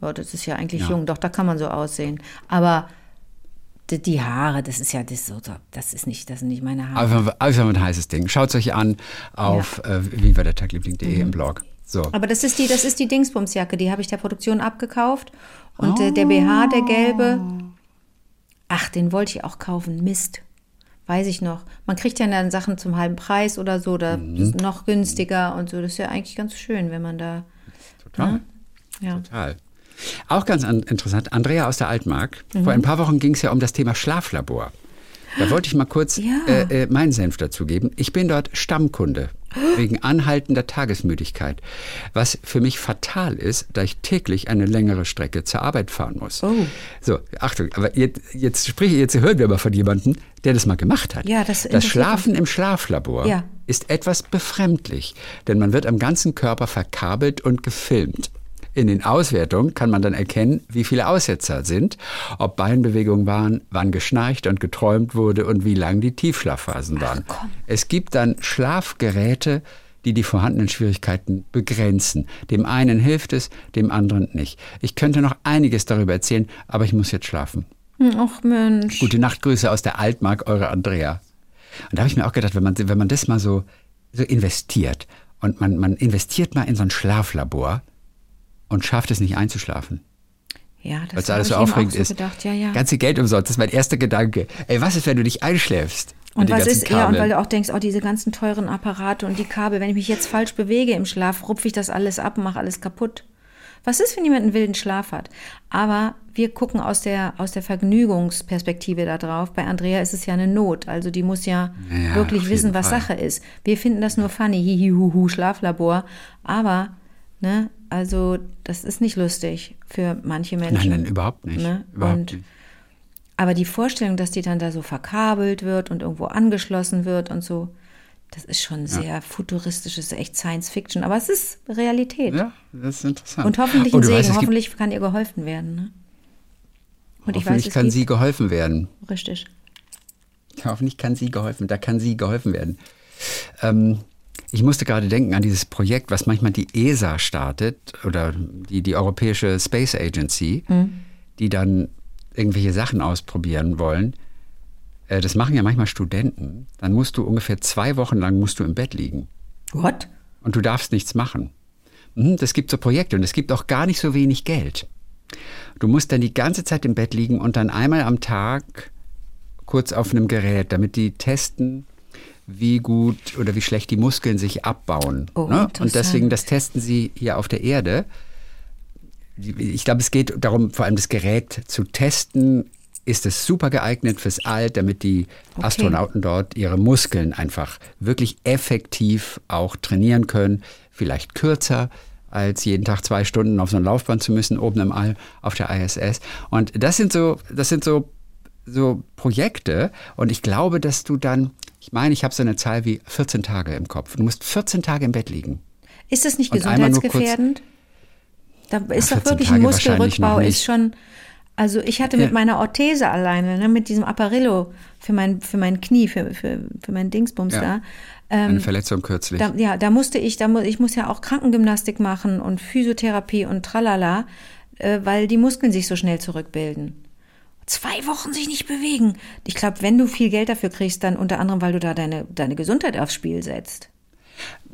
Oh, das ist ja eigentlich Ja. jung, doch, da kann man so aussehen. Aber die, die Haare, das ist ja das, so, das ist nicht, das sind nicht meine Haare. Einfach, einfach ein heißes Ding. Schaut es euch an auf äh, wie war der Tagliebling.de Mhm. im Blog. So. Aber das ist die, das ist die Dingsbumsjacke, die habe ich der Produktion abgekauft. Und äh, der BH, der gelbe, ach, den wollte ich auch kaufen. Mist. Weiß ich noch. Man kriegt ja dann Sachen zum halben Preis oder so, oder ist noch günstiger und so. Das ist ja eigentlich ganz schön, wenn man da. Total. Ja. Total. Auch ganz an, interessant, Andrea aus der Altmark. Mhm. Vor ein paar Wochen ging es ja um das Thema Schlaflabor. Da wollte ich mal kurz Ja. äh, äh, meinen Senf dazu geben. Ich bin dort Stammkunde (gasps) wegen anhaltender Tagesmüdigkeit, was für mich fatal ist, da ich täglich eine längere Strecke zur Arbeit fahren muss. Oh. So, Achtung, aber jetzt, jetzt sprich, jetzt hören wir aber von jemandem, der das mal gemacht hat. Ja, das das Schlafen im Schlaflabor Ja. ist etwas befremdlich, denn man wird am ganzen Körper verkabelt und gefilmt. In den Auswertungen kann man dann erkennen, wie viele Aussetzer sind, ob Beinbewegungen waren, wann geschnarcht und geträumt wurde und wie lang die Tiefschlafphasen waren. Es gibt dann Schlafgeräte, die die vorhandenen Schwierigkeiten begrenzen. Dem einen hilft es, dem anderen nicht. Ich könnte noch einiges darüber erzählen, aber ich muss jetzt schlafen. Hm, Ach Mensch. Gute Nachtgrüße aus der Altmark, eure Andrea. Und da habe ich mir auch gedacht, wenn man, wenn man das mal so, so investiert und man, man investiert mal in so ein Schlaflabor und schafft es nicht einzuschlafen, Ja, weil das es habe alles so aufregend so ist. gedacht. Ja, ja. Ganze Geld umsonst, das ist mein erster Gedanke. Ey, was ist, wenn du nicht einschläfst? Und was ist, ja, und weil du auch denkst, oh, diese ganzen teuren Apparate und die Kabel, wenn ich mich jetzt falsch bewege im Schlaf, rupfe ich das alles ab und mache alles kaputt. Was ist, wenn jemand einen wilden Schlaf hat? Aber wir gucken aus der, aus der Vergnügungsperspektive da drauf. Bei Andrea ist es ja eine Not. Also die muss ja, Ja, wirklich wissen, was Fall. Sache ist. Wir finden das nur funny, hihihuhu, Schlaflabor. Aber, ne, also das ist nicht lustig für manche Menschen. Nein, nein, überhaupt nicht. Ne? Überhaupt und nicht. aber die Vorstellung, dass die dann da so verkabelt wird und irgendwo angeschlossen wird und so, das ist schon sehr futuristisch, das ist echt Science Fiction, aber es ist Realität. Ja, das ist interessant. Und hoffentlich Oh, ein du Segen, weißt, hoffentlich kann ihr geholfen werden. Ne? Und ich weiß, Hoffentlich kann gibt, sie geholfen werden. richtig. Hoffentlich kann sie geholfen, da kann sie geholfen werden. Ähm, ich musste gerade denken an dieses Projekt, was manchmal die ESA startet oder die, die Europäische Space Agency, die dann irgendwelche Sachen ausprobieren wollen. Äh, das machen ja manchmal Studenten. Dann musst du ungefähr zwei Wochen lang musst du im Bett liegen What? und du darfst nichts machen. Mhm, Das gibt so Projekte und es gibt auch gar nicht so wenig Geld. Du musst dann die ganze Zeit im Bett liegen und dann einmal am Tag kurz auf einem Gerät, damit die testen, wie gut oder wie schlecht die Muskeln sich abbauen. Oh, ne? Und deswegen, das testen sie hier auf der Erde. Ich glaube, es geht darum, vor allem das Gerät zu testen. Ist es super geeignet fürs All, damit die Okay. Astronauten dort ihre Muskeln einfach wirklich effektiv auch trainieren können. Vielleicht kürzer als jeden Tag zwei Stunden auf so ein Laufband zu müssen, oben im All auf der ISS. Und das sind so, das sind so, so Projekte. Und ich glaube, dass du dann, ich meine, ich habe so eine Zahl wie 14 Tage im Kopf. Du musst 14 Tage im Bett liegen. Ist das nicht gesundheitsgefährdend? Da ist Ja, doch 14 wirklich ein Tage Muskelrückbau, ist schon. Also ich hatte Ja. mit meiner Orthese alleine, ne, mit diesem Apparillo für mein, für mein Knie, für, für, für mein Dingsbums Ja. da. Eine Verletzung kürzlich. Da, ja, da musste ich, da mu ich muss ja auch Krankengymnastik machen und Physiotherapie und tralala, äh, weil die Muskeln sich so schnell zurückbilden. Zwei Wochen sich nicht bewegen. Ich glaube, wenn du viel Geld dafür kriegst, dann unter anderem, weil du da deine, deine Gesundheit aufs Spiel setzt.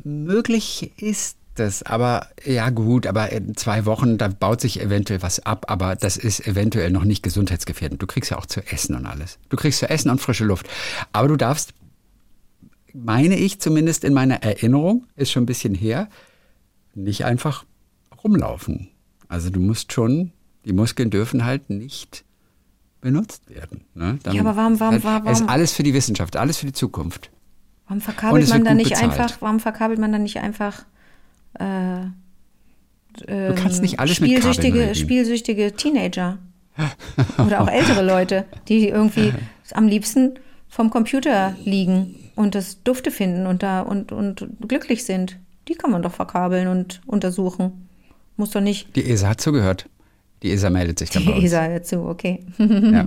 Möglich ist das, aber ja gut, aber in zwei Wochen, da baut sich eventuell was ab, aber das ist eventuell noch nicht gesundheitsgefährdend. Du kriegst ja auch zu essen und alles. Du kriegst zu essen und frische Luft. Aber du darfst meine ich zumindest in meiner Erinnerung, ist schon ein bisschen her, nicht einfach rumlaufen. Also du musst schon, die Muskeln dürfen halt nicht benutzt werden. Ne? Dann, Ja, aber warum- warum- dann- warum- Es ist alles für die Wissenschaft, alles für die Zukunft. Warum verkabelt man dann nicht bezahlt. einfach, warum verkabelt man dann nicht einfach äh, Du kannst nicht alles mit Kabeln spielsüchtige, regeln. spielsüchtige Teenager (laughs) oder auch ältere Leute, die irgendwie (laughs) am liebsten vom Computer liegen und das Dufte finden und da und, und glücklich sind. Die kann man doch verkabeln und untersuchen. Muss doch nicht Die ESA hat zugehört. Die ESA meldet sich dann die uns. ESA dazu, okay. Ja.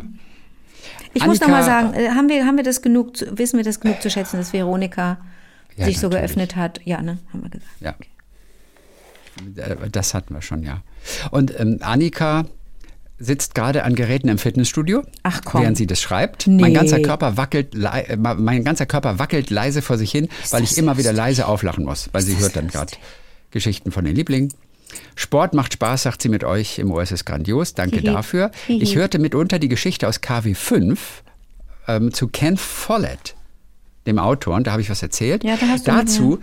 Ich muss noch Annika- mal sagen, äh, haben wir, haben wir das genug, zu, wissen wir das genug zu schätzen, dass Veronika Ja, sich so geöffnet hat? Ja, ne, haben wir gesagt. Ja. Äh, Das hatten wir schon, ja. Und ähm, Annika sitzt gerade an Geräten im Fitnessstudio, Ach, komm. während sie das schreibt. Nee. Mein ganzer Körper wackelt, äh, mein ganzer Körper wackelt leise vor sich hin, weil ich das immer wieder leise auflachen muss, weil sie das hört dann gerade Geschichten von den Lieblingen. Sport macht Spaß, sagt sie mit euch im OS ist grandios. Danke dafür. Ich hörte mitunter die Geschichte aus KW5 ähm, zu Ken Follett, dem Autor, und da habe ich was erzählt. Ja, da hast du mit Dazu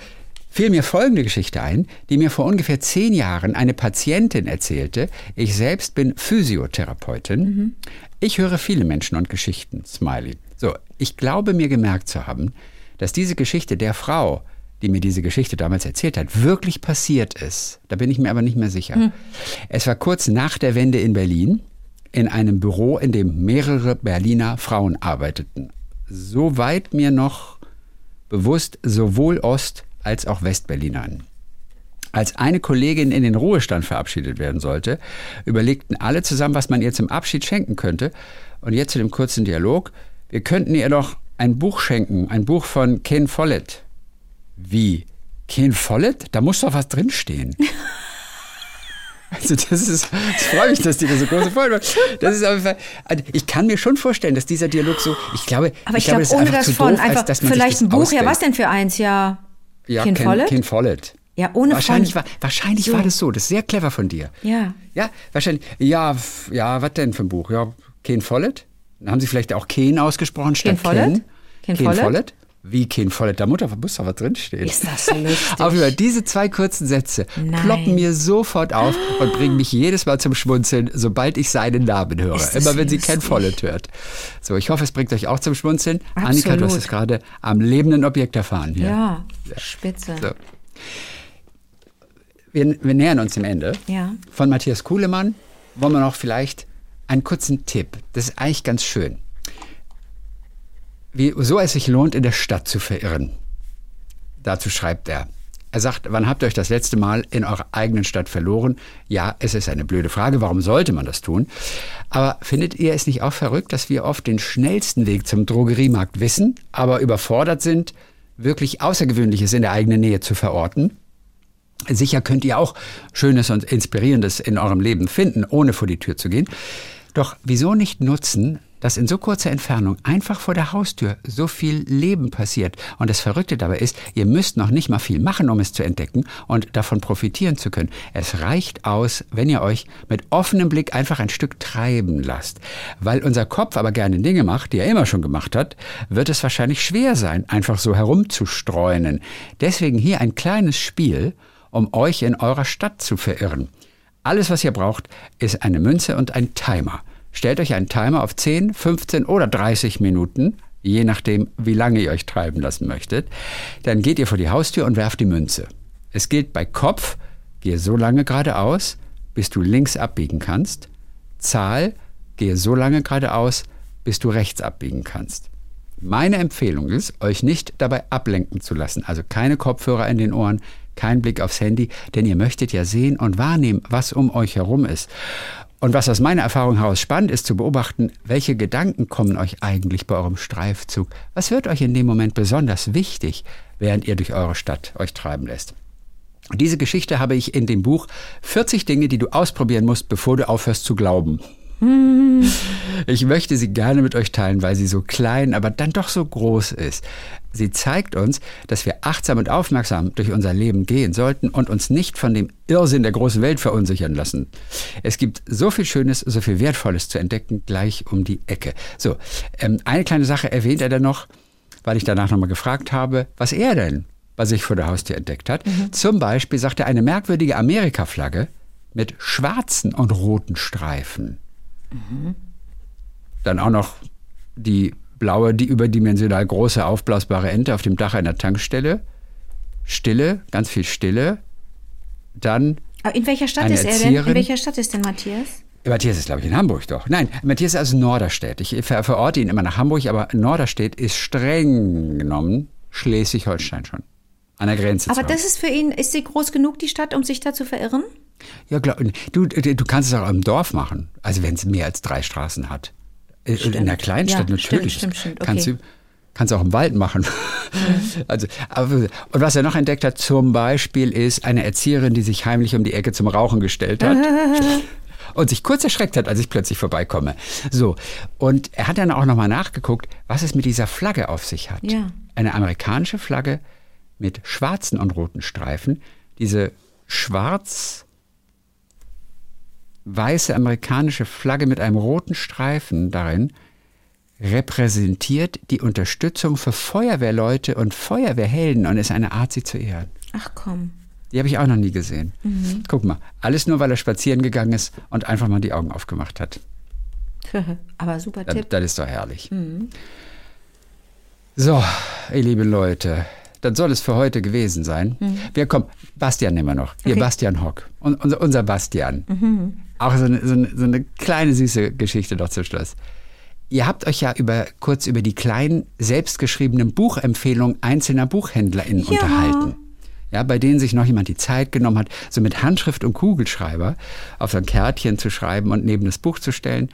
fiel mir folgende Geschichte ein, die mir vor ungefähr zehn Jahren eine Patientin erzählte. Ich selbst bin Physiotherapeutin. Ich höre viele Menschen und Geschichten. Smiley. So, ich glaube mir gemerkt zu haben, dass diese Geschichte der Frau, die mir diese Geschichte damals erzählt hat, wirklich passiert ist. Da bin ich mir aber nicht mehr sicher. Es war kurz nach der Wende in Berlin in einem Büro, in dem mehrere Berliner Frauen arbeiteten. Soweit mir noch bewusst sowohl Ost- als auch Westberlinern. Als eine Kollegin in den Ruhestand verabschiedet werden sollte, überlegten alle zusammen, was man ihr zum Abschied schenken könnte. Und jetzt zu dem kurzen Dialog. Wir könnten ihr doch ein Buch schenken, ein Buch von Ken Follett. Wie? Ken Follett? Da muss doch was drinstehen. (laughs) Also das ist, ich freue mich, dass die da so große Freude macht. Das ist Fall, also ich kann mir schon vorstellen, dass dieser Dialog so, ich glaube, Aber ich, glaube, glaube, das ohne das von, doof, als einfach dass man vielleicht sich ein das Buch, ja, ausdenkt. was denn für eins, ja? Ja, Ken Ken, Follett? Ken Follett. Ja, ohne wahrscheinlich von. war, wahrscheinlich So. war das so. Das ist sehr clever von dir. Ja. Ja, wahrscheinlich. Ja, ja, was denn für ein Buch? Ja, Ken Follett? Dann haben Sie vielleicht auch Ken ausgesprochen statt Ken Follett? Ken? Ken Ken Follett? Follett? Wie Ken Follett? Da Mutter muss doch was drinstehen. Ist das lustig. Auf jeden Fall, diese zwei kurzen Sätze Nein. ploppen mir sofort auf und bringen mich jedes Mal zum Schmunzeln, sobald ich seinen Namen höre. Immer wenn sie Ken lustig. Follett hört. So, ich hoffe, es bringt euch auch zum Schmunzeln. Annika, du hast Absolut. es gerade am lebenden Objekt erfahren hier. Ja, spitze. So. Wir, wir nähern uns dem Ende. Ja. Von Matthias Kuhlemann wollen wir noch vielleicht einen kurzen Tipp. Das ist eigentlich ganz schön. Wie, so es sich lohnt, in der Stadt zu verirren. Dazu schreibt er. Er sagt, wann habt ihr euch das letzte Mal in eurer eigenen Stadt verloren? Ja, es ist eine blöde Frage, warum sollte man das tun? Aber findet ihr es nicht auch verrückt, dass wir oft den schnellsten Weg zum Drogeriemarkt wissen, aber überfordert sind, wirklich Außergewöhnliches in der eigenen Nähe zu verorten? Sicher könnt ihr auch Schönes und Inspirierendes in eurem Leben finden, ohne vor die Tür zu gehen. Doch wieso nicht nutzen, dass in so kurzer Entfernung einfach vor der Haustür so viel Leben passiert? Und das Verrückte dabei ist, ihr müsst noch nicht mal viel machen, um es zu entdecken und davon profitieren zu können. Es reicht aus, wenn ihr euch mit offenem Blick einfach ein Stück treiben lasst. Weil unser Kopf aber gerne Dinge macht, die er immer schon gemacht hat, wird es wahrscheinlich schwer sein, einfach so herumzustreunen. Deswegen hier ein kleines Spiel, um euch in eurer Stadt zu verirren. Alles, was ihr braucht, ist eine Münze und ein Timer. Stellt euch einen Timer auf 10, 15 oder 30 Minuten, je nachdem, wie lange ihr euch treiben lassen möchtet. Dann geht ihr vor die Haustür und werft die Münze. Es gilt bei Kopf, gehe so lange geradeaus, bis du links abbiegen kannst. Zahl, gehe so lange geradeaus, bis du rechts abbiegen kannst. Meine Empfehlung ist, euch nicht dabei ablenken zu lassen. Also keine Kopfhörer in den Ohren, kein Blick aufs Handy, denn ihr möchtet ja sehen und wahrnehmen, was um euch herum ist. Und was aus meiner Erfahrung heraus spannend ist zu beobachten, welche Gedanken kommen euch eigentlich bei eurem Streifzug? Was wird euch in dem Moment besonders wichtig, während ihr durch eure Stadt euch treiben lässt? Diese Geschichte habe ich in dem Buch 40 Dinge, die du ausprobieren musst, bevor du aufhörst zu glauben. (laughs) Ich möchte sie gerne mit euch teilen, weil sie so klein, aber dann doch so groß ist. Sie zeigt uns, dass wir achtsam und aufmerksam durch unser Leben gehen sollten und uns nicht von dem Irrsinn der großen Welt verunsichern lassen. Es gibt so viel Schönes, so viel Wertvolles zu entdecken, gleich um die Ecke. So, ähm, eine kleine Sache erwähnt er dann noch. weil ich danach nochmal gefragt habe, was er denn bei sich vor der Haustür entdeckt hat. Zum Beispiel sagt er eine merkwürdige Amerika-Flagge mit schwarzen und roten Streifen. Dann auch noch die blaue, die überdimensional große aufblasbare Ente auf dem Dach einer Tankstelle. Stille, ganz viel Stille. Dann Aber in welcher Stadt ist er denn? In welcher Stadt ist denn Matthias? Matthias ist, glaube ich, in Hamburg doch. Nein, Matthias ist aus Norderstedt. Ich ver verorte ihn immer nach Hamburg, aber Norderstedt ist streng genommen Schleswig-Holstein schon. An der Grenze Aber zu das ist für ihn, ist sie groß genug, die Stadt, um sich da zu verirren? Ja, glaub, du, du kannst es auch im Dorf machen. Also wenn es mehr als drei Straßen hat. Äh, In der Kleinstadt Ja, natürlich. stimmt, stimmt, stimmt. Kannst Okay. du kannst auch im Wald machen. (laughs) Also, aber, und was er noch entdeckt hat, zum Beispiel ist eine Erzieherin, die sich heimlich um die Ecke zum Rauchen gestellt hat. (laughs) Und sich kurz erschreckt hat, als ich plötzlich vorbeikomme. So. Und er hat dann auch nochmal nachgeguckt, was es mit dieser Flagge auf sich hat. Ja. Eine amerikanische Flagge mit schwarzen und roten Streifen. Diese schwarz weiße amerikanische Flagge mit einem roten Streifen darin repräsentiert die Unterstützung für Feuerwehrleute und Feuerwehrhelden und ist eine Art, sie zu ehren. Ach komm. Die habe ich auch noch nie gesehen. Guck mal, alles nur, weil er spazieren gegangen ist und einfach mal die Augen aufgemacht hat. (laughs) Aber super Das, Tipp. das ist doch herrlich. So, ihr lieben Leute, das soll es für heute gewesen sein. Wir kommen, Bastian nehmen wir noch. Okay. Bastian Hock. Und, unser, unser Bastian. Auch so eine, so, eine, so eine kleine süße Geschichte noch zum Schluss. Ihr habt euch ja über, kurz über die kleinen, selbstgeschriebenen Buchempfehlungen einzelner BuchhändlerInnen unterhalten. Ja, bei denen sich noch jemand die Zeit genommen hat, so mit Handschrift und Kugelschreiber auf so ein Kärtchen zu schreiben und neben das Buch zu stellen.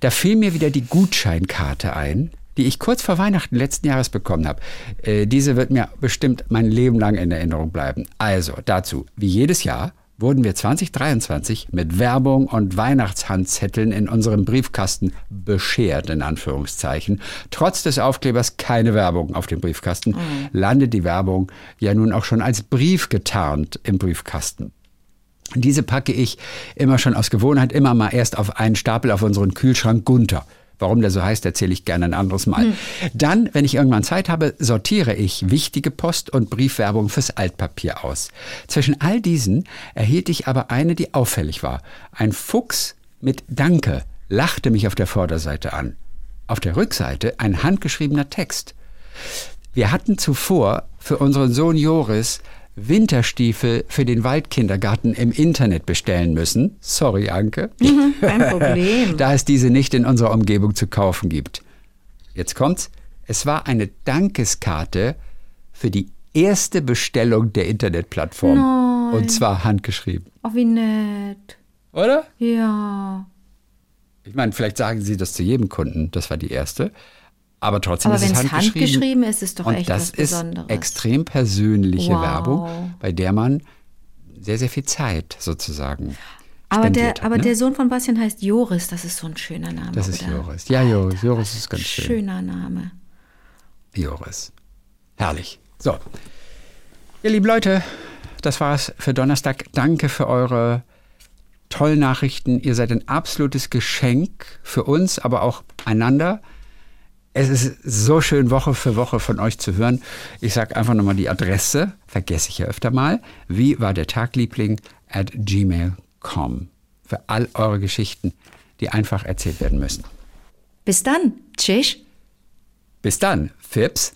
Da fiel mir wieder die Gutscheinkarte ein, die ich kurz vor Weihnachten letzten Jahres bekommen habe. Äh, diese wird mir bestimmt mein Leben lang in Erinnerung bleiben. Also dazu, wie jedes Jahr wurden wir 2023 mit Werbung und Weihnachtshandzetteln in unserem Briefkasten beschert, in Anführungszeichen. Trotz des Aufklebers keine Werbung auf dem Briefkasten, landet die Werbung ja nun auch schon als Brief getarnt im Briefkasten. Diese packe ich immer schon aus Gewohnheit immer mal erst auf einen Stapel auf unseren Kühlschrank Gunther. Warum der so heißt, erzähle ich gerne ein anderes Mal. Dann, wenn ich irgendwann Zeit habe, sortiere ich wichtige Post- und Briefwerbung fürs Altpapier aus. Zwischen all diesen erhielt ich aber eine, die auffällig war. Ein Fuchs mit Danke lachte mich auf der Vorderseite an. Auf der Rückseite ein handgeschriebener Text. Wir hatten zuvor für unseren Sohn Joris Winterstiefel für den Waldkindergarten im Internet bestellen müssen. Sorry, Anke. (laughs) Kein Problem. da es diese nicht in unserer Umgebung zu kaufen gibt. Jetzt kommt's. Es war eine Dankeskarte für die erste Bestellung der Internetplattform. Und zwar handgeschrieben. Oh, wie nett. Oder? Ja. Ich meine, vielleicht sagen Sie das zu jedem Kunden. Das war die erste. Aber trotzdem Aber ist es wenn es handgeschrieben. handgeschrieben ist, ist es doch Und echt das was ist Besonderes. extrem persönliche Wow. Werbung, bei der man sehr, sehr viel Zeit sozusagen aber der, hat, aber ne? der Sohn von Bastian heißt Joris. Das ist so ein schöner Name. Das ist oder? Joris. Ja, Joris. Joris ist ganz schön. Schöner Name. Joris. Herrlich. So. Ihr lieben Leute, das war's für Donnerstag. Danke für eure tollen Nachrichten. Ihr seid ein absolutes Geschenk für uns, aber auch einander. Es ist so schön, Woche für Woche von euch zu hören. Ich sage einfach nochmal die Adresse, vergesse ich ja öfter mal. Wie war der Tagliebling at gmail.com. Für all eure Geschichten, die einfach erzählt werden müssen. Bis dann. Tschüss. Bis dann, Fips.